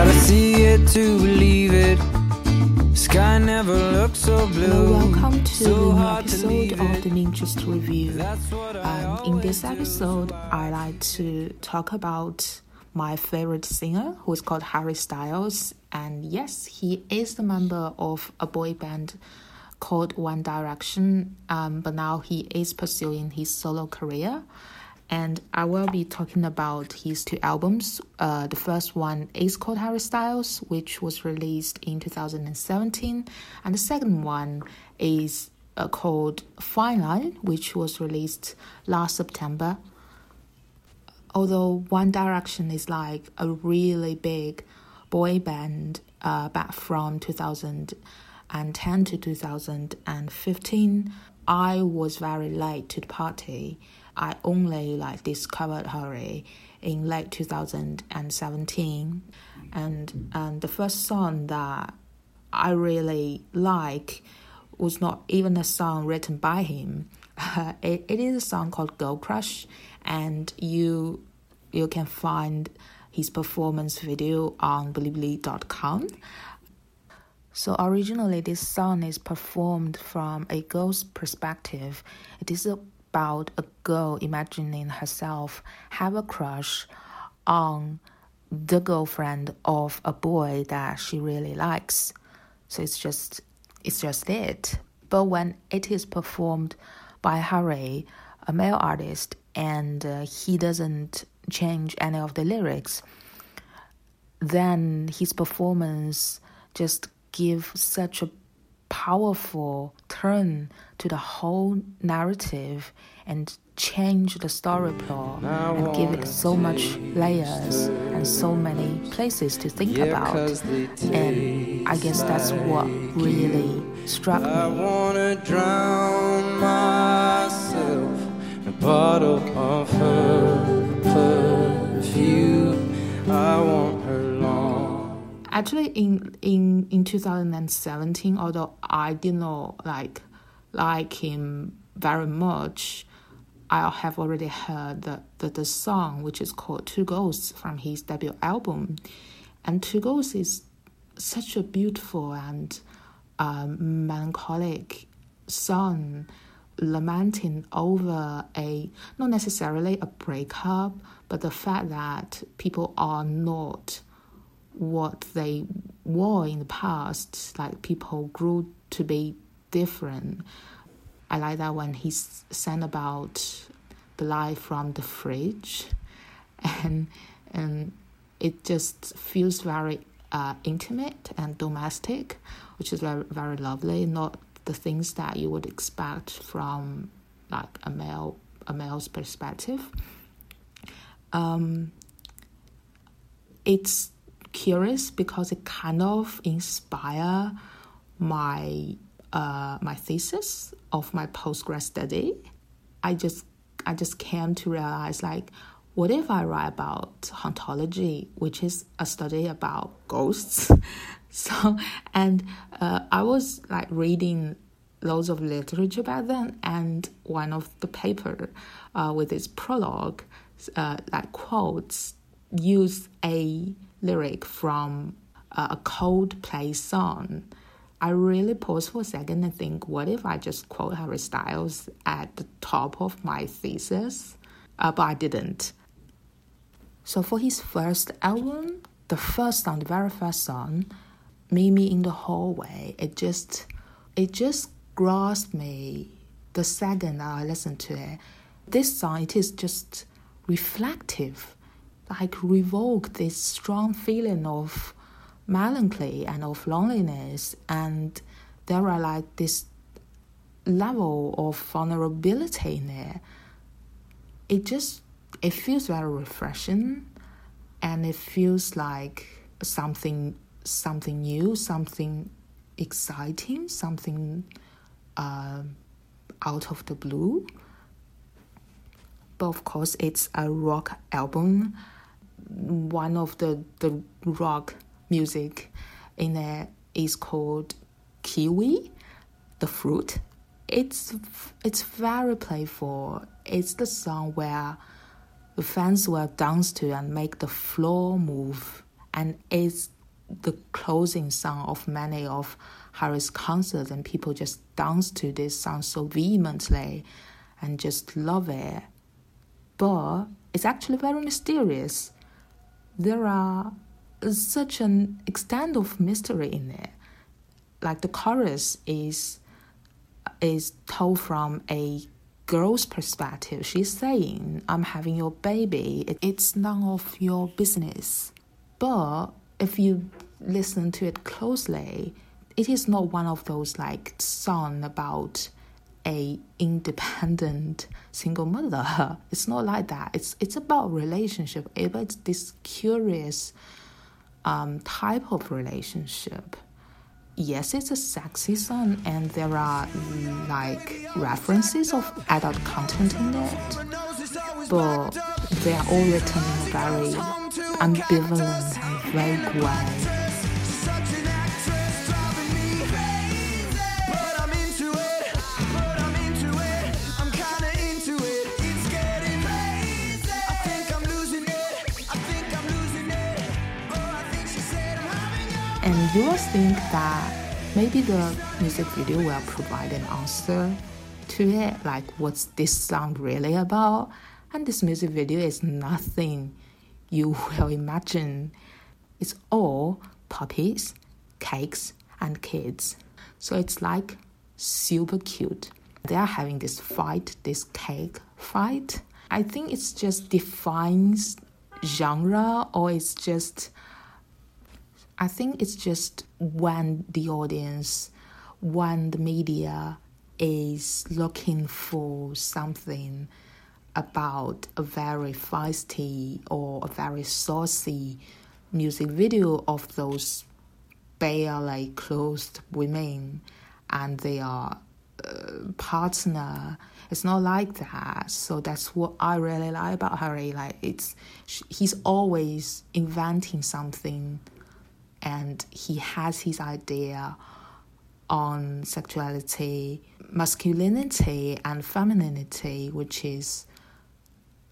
Gotta see it to believe it. Sky never looks so blue. Hello, welcome to so the new episode of the Ninjas Review. That's what I Um, in this episode, I like to talk about my favorite singer, who is called Harry Styles. And yes, he is the member of a boy band called One Direction, um, but now he is pursuing his solo career. And I will be talking about his two albums. Uh, the first one is called Harry Styles, which was released in 2017, and the second one is uh, called Fine Line, which was released last September. Although One Direction is like a really big boy band uh, back from 2010 to 2015, I was very late to the party. I only like discovered Harry in late 2017, and and the first song that I really like was not even a song written by him. it, it is a song called Girl Crush, and you you can find his performance video on Bilibili.com. So originally, this song is performed from a girl's perspective. It is about a girl imagining herself have a crush on the girlfriend of a boy that she really likes. So it's just it's just it. But when it is performed by Harry, a male artist, and uh, he doesn't change any of the lyrics, then his performance just give such a powerful turn to the whole narrative and change the story plot and give it so much layers and so many places to think Yeah, about and i guess that's what really struck I me wanna drown myself in a bottle of her perfume. I want. Actually in in in 2017 although i did not like like him very much i have already heard the, the, the song which is called two ghosts from his debut album. And two ghosts is such a beautiful and um, melancholic song lamenting over a not necessarily a breakup but the fact that people are not what they were in the past. Like people grew to be different. I like that when he sang about the life from the fridge, and and it just feels very uh, intimate and domestic, which is very very lovely. Not the things that you would expect from like a male a male's perspective. Um, it's curious because it kind of inspire my uh, my thesis of my postgrad study. I just I just came to realize like what if I write about hauntology, which is a study about ghosts? so and uh, I was like reading loads of literature back then, and one of the paper uh, with its prologue uh, like quotes used a lyric from a Coldplay song. I really pause for a second and think, what if I just quote Harry Styles at the top of my thesis? Uh, but I didn't. So for his first album, the first song, the very first song, "Meet Me in the Hallway," it just, it just grasped me the second I listened to it. This song, it is just reflective, like revoke this strong feeling of melancholy and of loneliness, and there are like this level of vulnerability in there. It just it feels very refreshing, and it feels like something something new, something exciting, something uh, out of the blue. But of course, it's a rock album. One of the the rock music in there is called Kiwi, the fruit. It's it's very playful. It's the song where the fans will dance to and make the floor move and it's the closing song of many of Harry's concerts, and people just dance to this song so vehemently and just love it. But it's actually very mysterious. There are uh, such an extent of mystery in it. Like the chorus is is told from a girl's perspective. She's saying, "I'm having your baby. It's none of your business." But if you listen to it closely, it is not one of those like song about a independent single mother. It's not like that. It's it's about relationship. It's this curious um, type of relationship. Yes, it's a sexy song, and there are like references of adult content in it, but they are all written in a very ambivalent and vague way. And you will think that maybe the music video will provide an answer to it, like what's this song really about? And this music video is nothing you will imagine. It's all puppies, cakes, and kids. So it's like super cute. They are having this fight, this cake fight. I think it's just defines genre or it's just I think it's just when the audience, when the media is looking for something about a very feisty or a very saucy music video of those barely clothed women and their uh, partner. It's not like that. So that's what I really like about Harry. Like it's, he's always inventing something and he has his idea on sexuality, masculinity, and femininity, which is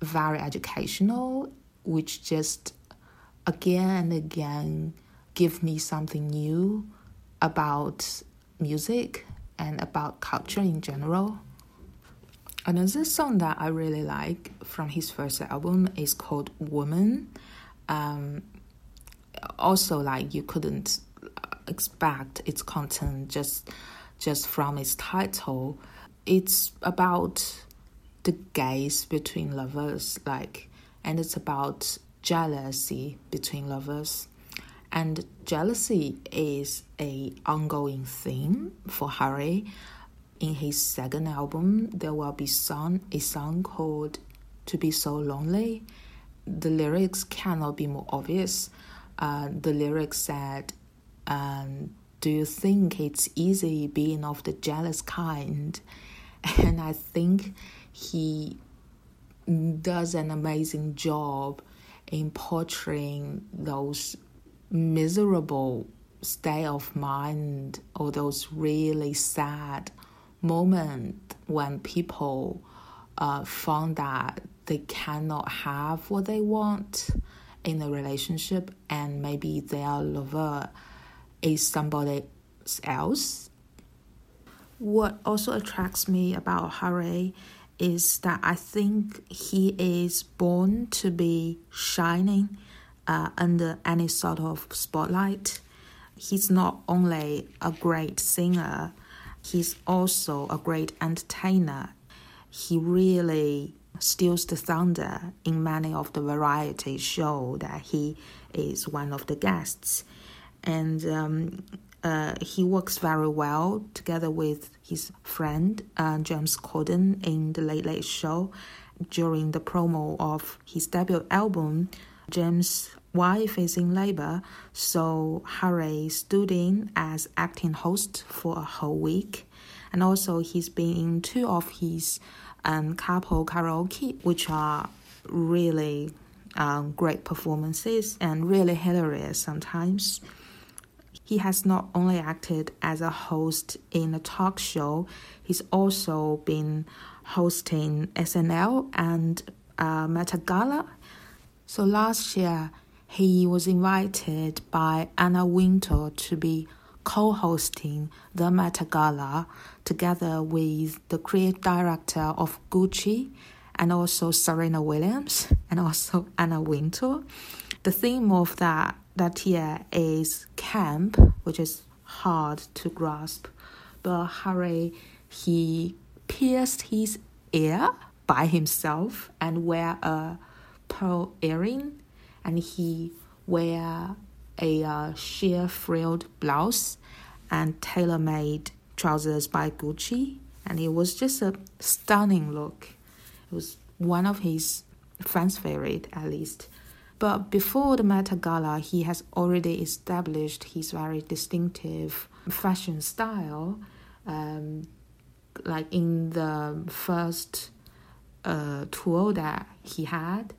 very educational, which just again and again give me something new about music and about culture in general. Another song that I really like from his first album is called Woman. Um, also like you couldn't uh, expect its content just just from its title. It's about the gaze between lovers, like, and it's about jealousy between lovers. And jealousy is a ongoing theme for Harry. In his second album, there will be song, a song called "To Be So Lonely." The lyrics cannot be more obvious uh, the lyrics said, um, Do you think it's easy being of the jealous kind? And I think he does an amazing job in portraying those miserable state of mind or those really sad moments when people uh, found that they cannot have what they want in a relationship and maybe their lover is somebody else. What also attracts me about Harry is that I think he is born to be shining uh, under any sort of spotlight. He's not only a great singer, he's also a great entertainer. He really steals the thunder in many of the variety show that he is one of the guests, and um, uh, he works very well together with his friend uh, James Corden in the Late Late Show. During the promo of his debut album, James' wife is in labor, so Harry stood in as acting host for a whole week, and also he's been in two of his and couple karaoke, which are really um, great performances and really hilarious sometimes. He has not only acted as a host in a talk show, he's also been hosting SNL and uh, Met Gala. So last year, he was invited by Anna Wintour to be co hosting the Met Gala together with the creative director of Gucci and also Serena Williams and also Anna Wintour. The theme of that that year is camp, which is hard to grasp. But Harry, he pierced his ear by himself and wear a pearl earring, and he wear a uh, sheer frilled blouse and tailor-made trousers by Gucci, and it was just a stunning look. It was one of his fans' favorite, at least. But before the Met Gala, he has already established his very distinctive fashion style. Um, like in the first uh, tour that he had,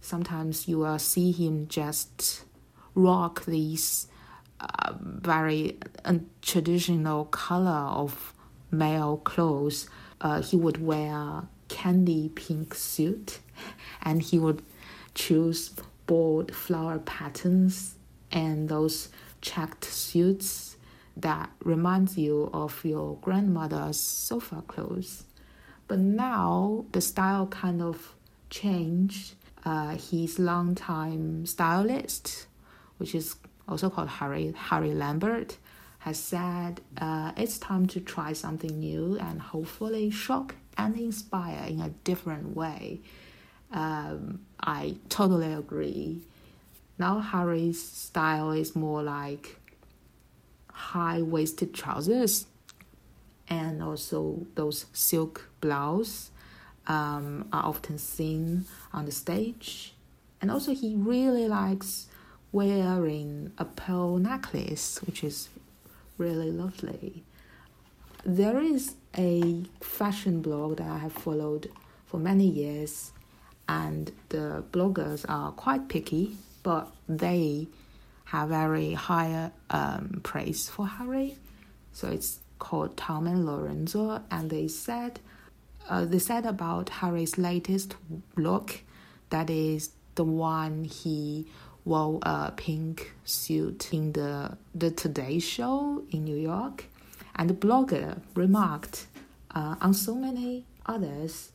sometimes you will see him just rock these uh, very traditional color of male clothes. Uh, he would wear candy pink suit, and he would choose bold flower patterns and those checked suits that reminds you of your grandmother's sofa clothes. But now the style kind of changed. Uh, his longtime stylist, which is also called Harry Harry Lambert, has said uh, it's time to try something new and hopefully shock and inspire in a different way. Um, I totally agree. Now Harry's style is more like high waisted trousers and also those silk blouse um, are often seen on the stage. And also he really likes wearing a pearl necklace, which is really lovely. There is a fashion blog that I have followed for many years, and the bloggers are quite picky, but they have very high um, praise for Harry. So it's called Tom and Lorenzo, and they said uh, they said about Harry's latest look, that is the one he wore a pink suit in the the Today Show in New York, and the blogger remarked uh, on so many others.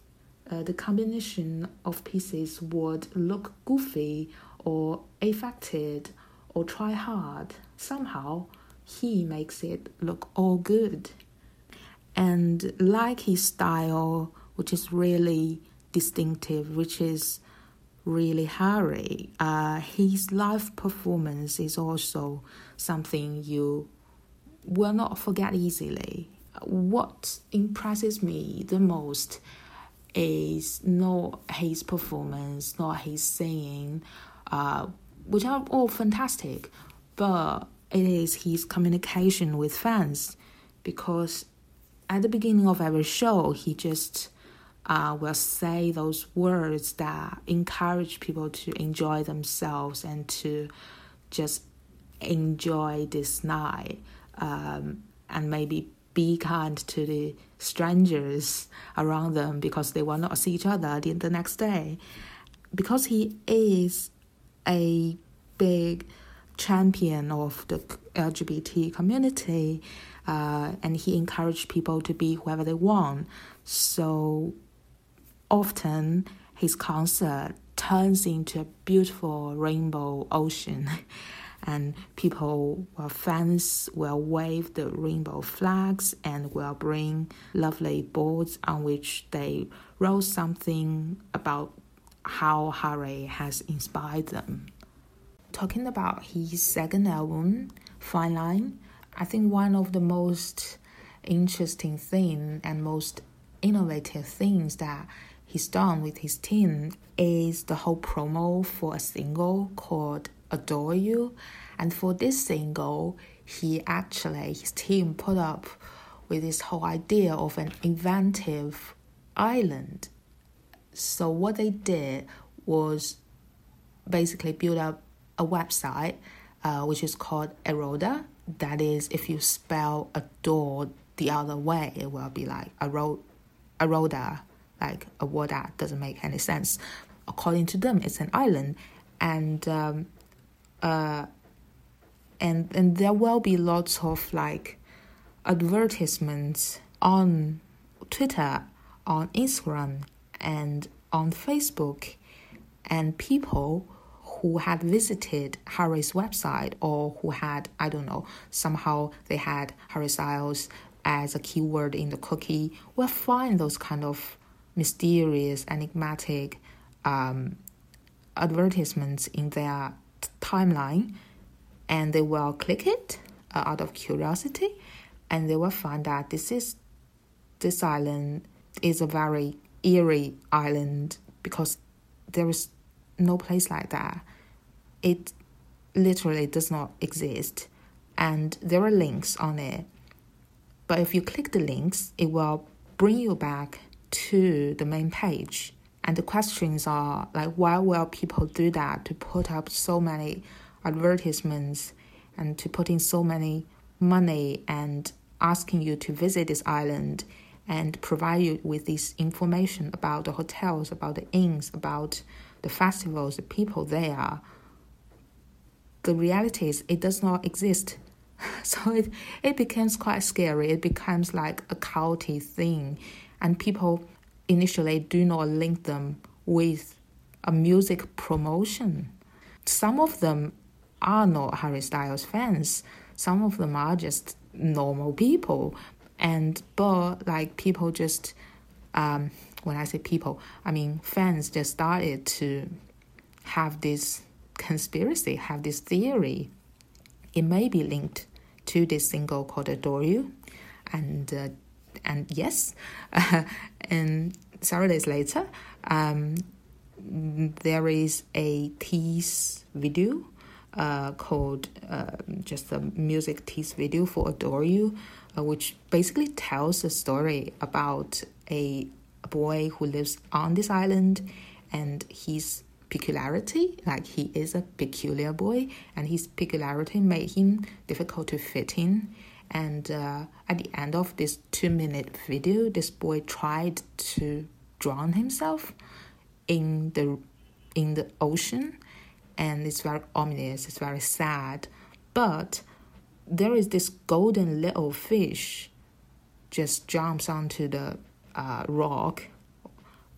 Uh, the combination of pieces would look goofy or affected or try hard. Somehow, he makes it look all good. And like his style, which is really distinctive, which is really Harry, uh, his live performance is also something you will not forget easily. What impresses me the most is not his performance, not his singing, uh, which are all fantastic, but it is his communication with fans because at the beginning of every show, he just uh, will say those words that encourage people to enjoy themselves and to just enjoy this night um, and maybe be kind to the strangers around them because they will not see each other the, the next day. Because he is a big champion of the LGBT community, uh, and he encouraged people to be whoever they want. So often his concert turns into a beautiful rainbow ocean. and people, well, fans will wave the rainbow flags and will bring lovely boards on which they wrote something about how Harry has inspired them talking about his second album, Fine Line, I think one of the most interesting thing and most innovative things that he's done with his team is the whole promo for a single called Adore You. And for this single, he actually, his team put up with this whole idea of an inventive island. So what they did was basically build up a website uh, which is called Eroda. That is, if you spell adore the other way, it will be like Ero- Eroda, like a word that doesn't make any sense. According to them, it's an island, and um, uh, and and there will be lots of like advertisements on Twitter, on Instagram, and on Facebook, and people who had visited Harry's website or who had I don't know somehow they had Harry Styles as a keyword in the cookie will find those kind of mysterious, enigmatic um, advertisements in their timeline and they will click it uh, out of curiosity and they will find that this is this island is a very eerie island because there is no place like that. It literally does not exist and there are links on it. But if you click the links it will bring you back to the main page and the questions are like why will people do that to put up so many advertisements and to put in so many money and asking you to visit this island and provide you with this information about the hotels, about the inns, about the festivals, the people there. The reality is it does not exist. So it, it becomes quite scary. It becomes like a culty thing. And people initially do not link them with a music promotion. Some of them are not Harry Styles fans. Some of them are just normal people, and but like people just um, when I say people, I mean fans just started to have this conspiracy, have this theory. It may be linked to this single called "Adore You," and uh, and yes, and several days later, um, there is a tease video uh, called uh, just a music tease video for Adore You, uh, which basically tells a story about a, a boy who lives on this island and his peculiarity, like he is a peculiar boy, and his peculiarity made him difficult to fit in. And uh, at the end of this two minute video, this boy tried to drown himself in the in the ocean and it's very ominous, it's very sad. But there is this golden little fish just jumps onto the uh, rock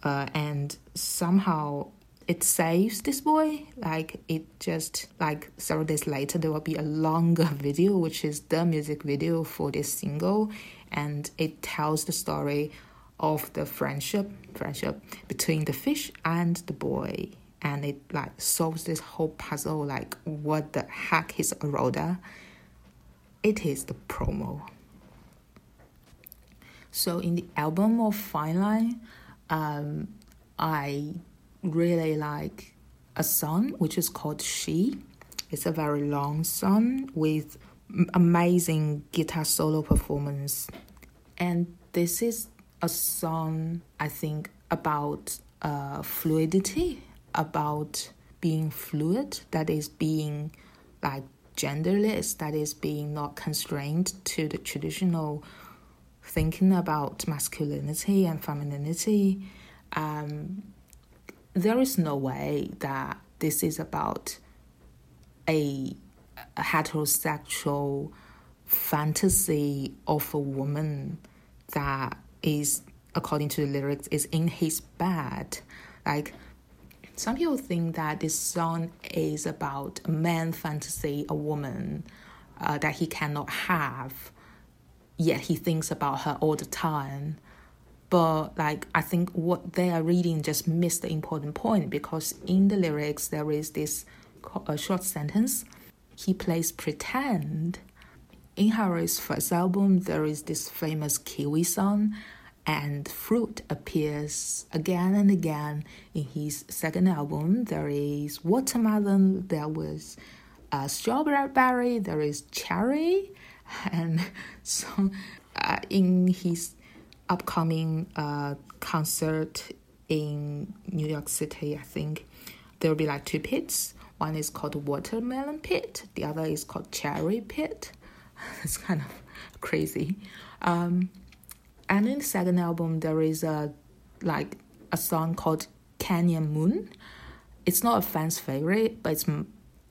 uh, and somehow it saves this boy like it just like several days later there will be a longer video which is the music video for this single and it tells the story of the friendship friendship between the fish and the boy. And it like solves this whole puzzle like what the heck is Eroda it is the promo. So in the album of fine line um, i really like a song which is called she it's a very long song with amazing guitar solo performance and this is a song i think about uh, fluidity about being fluid, that is being like genderless, that is being not constrained to the traditional thinking about masculinity and femininity. Um, there is no way that this is about a, heterosexual fantasy of a woman that is according to the lyrics is in his bed like some people think that this song is about a man fantasy, a woman uh, that he cannot have, yet he thinks about her all the time. But like I think what they are reading just missed the important point because in the lyrics there is this a short sentence. He plays pretend. In Harry's first album, there is this famous Kiwi song and fruit appears again and again in his second album. There is watermelon, there was uh, strawberry, there is cherry, and so uh, in his upcoming uh, concert in New York City, I think there will be like two pits. One is called watermelon pit, the other is called cherry pit. it's kind of crazy. Um, and in the second album there is a like a song called Canyon Moon. It's not a fan's favorite, but it's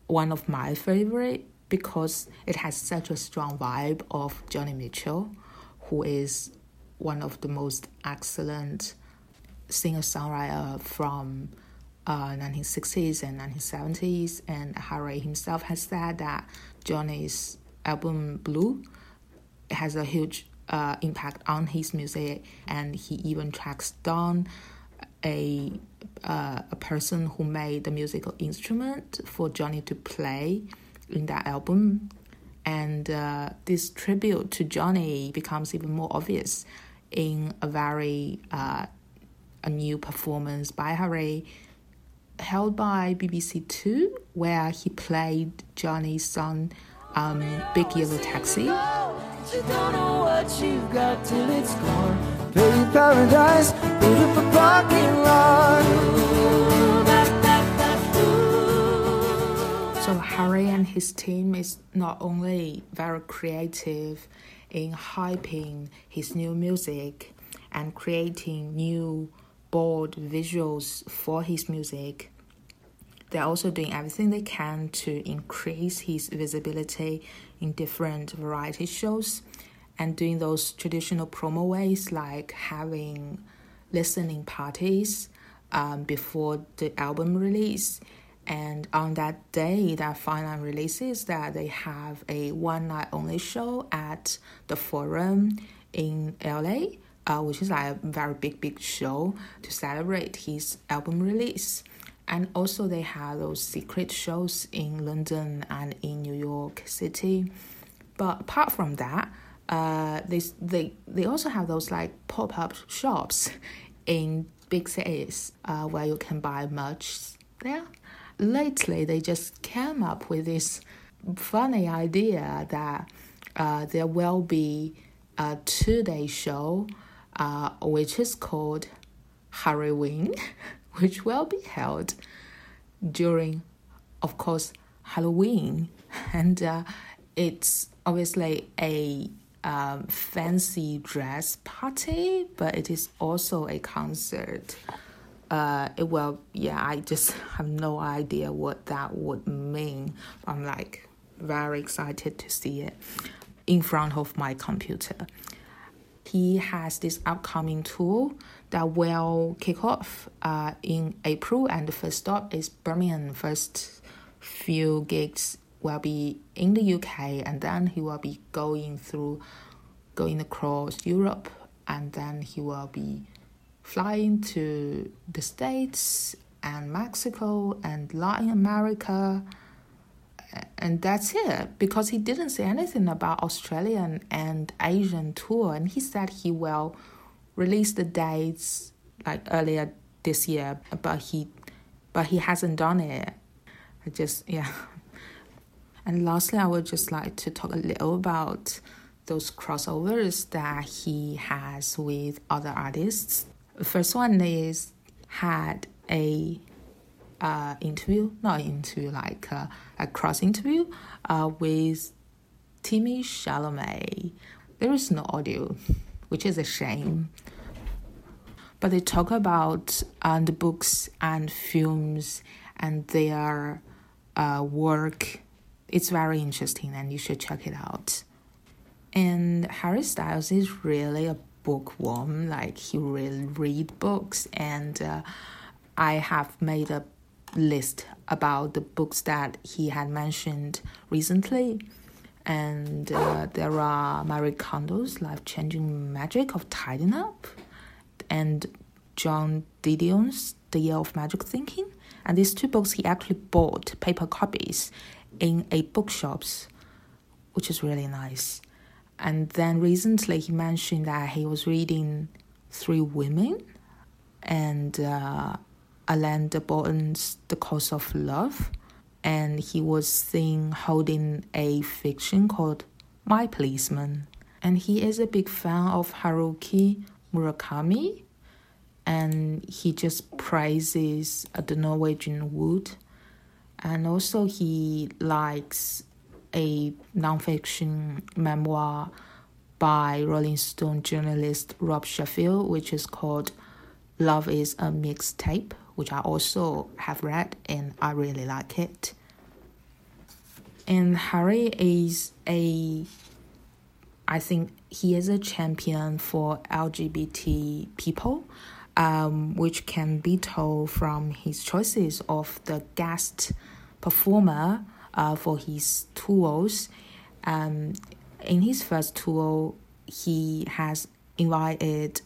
one of my favorite because it has such a strong vibe of Joni Mitchell, who is one of the most excellent singer-songwriter from uh, 1960s and 1970s. And Harry himself has said that Joni's album Blue has a huge uh, impact on his music, and he even tracks down a uh, a person who made the musical instrument for Joni to play in that album. And uh, this tribute to Joni becomes even more obvious in a very uh, a new performance by Harry held by BBC Two, where he played Joni's song um, Big Yellow Taxi. paradise, parking lot. So Harry and his team is not only very creative in hyping his new music and creating new bold visuals for his music, they're also doing everything they can to increase his visibility in different variety shows and doing those traditional promo ways like having listening parties um, before the album release and on that day that final releases that they have a one night only show at the forum in la uh, which is like a very big big show to celebrate his album release and also they have those secret shows in London and in New York City. But apart from that, uh, they they they also have those like pop up shops in big cities uh, where you can buy merch there. Lately, they just came up with this funny idea that uh, there will be a two day show, uh, which is called Harryween. which will be held during, of course, Halloween. And uh, it's obviously a um, fancy dress party, but it is also a concert. Uh, it will, yeah, I just have no idea what that would mean. I'm like very excited to see it in front of my computer. He has this upcoming tour that will kick off uh, in April, and the first stop is Birmingham. First few gigs will be in the UK, and then he will be going through, going across Europe, and then he will be flying to the States and Mexico and Latin America. And that's it because he didn't say anything about Australian and Asian tour, and he said he will release the dates like earlier this year, but he but he hasn't done it. I just yeah. And lastly, I would just like to talk a little about those crossovers that he has with other artists. The first one is had a uh, interview, not interview, like uh, a cross interview uh, with Timmy Chalamet. There is no audio which is a shame. But they talk about uh, the books and films and their uh, work. It's very interesting, and you should check it out. And Harry Styles is really a bookworm. Like he really read books, and uh, I have made a list about the books that he had mentioned recently and uh, there are Marie Kondo's life changing magic of tidying up, and Joan Didion's The Year of Magic Thinking. And these two books he actually bought paper copies in a bookshops, which is really nice. And then recently he mentioned that he was reading Three Women and uh, Alain de Botton's The Course of Love and he was seen holding a fiction called My Policeman. And he is a big fan of Haruki Murakami, and he just praises the Norwegian wood. And also, he likes a nonfiction memoir by Rolling Stone journalist Rob Sheffield, which is called Love is a Mixtape which I also have read and I really like it. and Harry is a I think he is a champion for LGBT people, um, which can be told from his choices of the guest performer uh, for his tours. Um, in his first tour, he has invited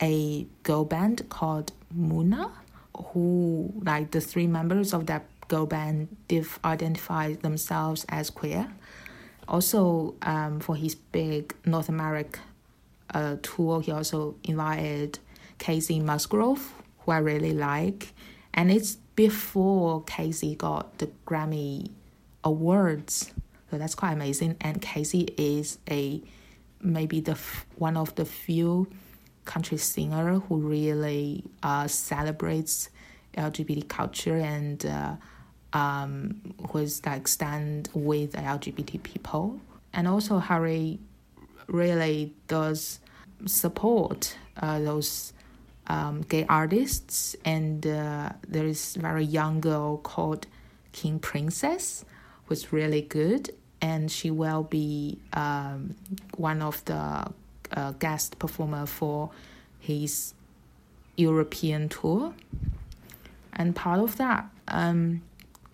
a girl band called Muna, who, like the three members of that girl band, they've identified themselves as queer. Also, um, for his big North America uh, tour, he also invited Kacey Musgrove, who I really like. And it's before Kacey got the Grammy Awards. So that's quite amazing. And Kacey is a maybe the one of the few country singer who really uh, celebrates LGBT culture and uh, um, who is like stand with LGBT people. And also Harry really does support uh, those um, gay artists. And uh, there is very young girl called King Princess, who's really good. And she will be um, one of the uh, guest performer for his European tour. And part of that, um,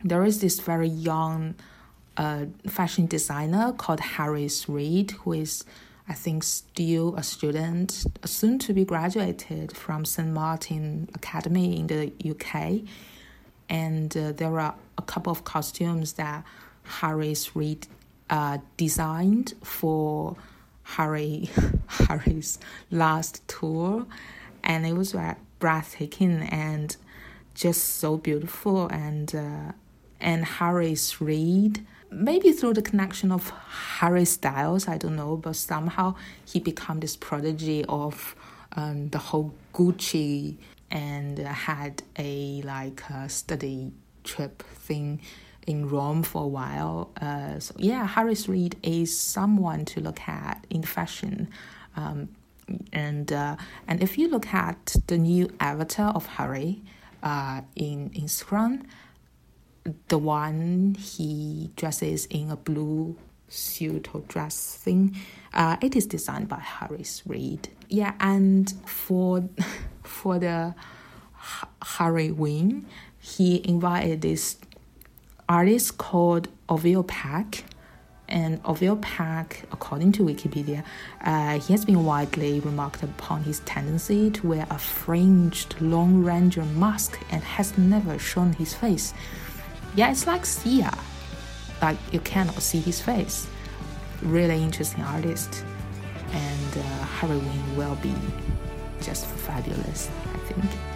there is this very young uh, fashion designer called Harris Reed, who is, I think, still a student, soon to be graduated from St. Martin Academy in the UK. And uh, there are a couple of costumes that Harris Reed uh, designed for Harry Harry's last tour, and it was breathtaking and just so beautiful and uh, and Harris Reed. Maybe through the connection of Harry Styles, I don't know, but somehow he became this prodigy of um, the whole Gucci and had a like study trip thing in Rome for a while. Uh, so yeah, Harris Reed is someone to look at in fashion. Um, and uh, and if you look at the new avatar of Harry uh, in Instagram, the one he dresses in a blue suit or dress thing. Uh, it is designed by Harris Reed. Yeah, and for for the Harryween, he invited this artist called Orville Peck. And Orville Peck, according to Wikipedia, uh, he has been widely remarked upon his tendency to wear a fringed Lone Ranger mask and has never shown his face. Yeah, it's like Sia. Like you cannot see his face. Really interesting artist. And uh, Harryween will be just fabulous, I think.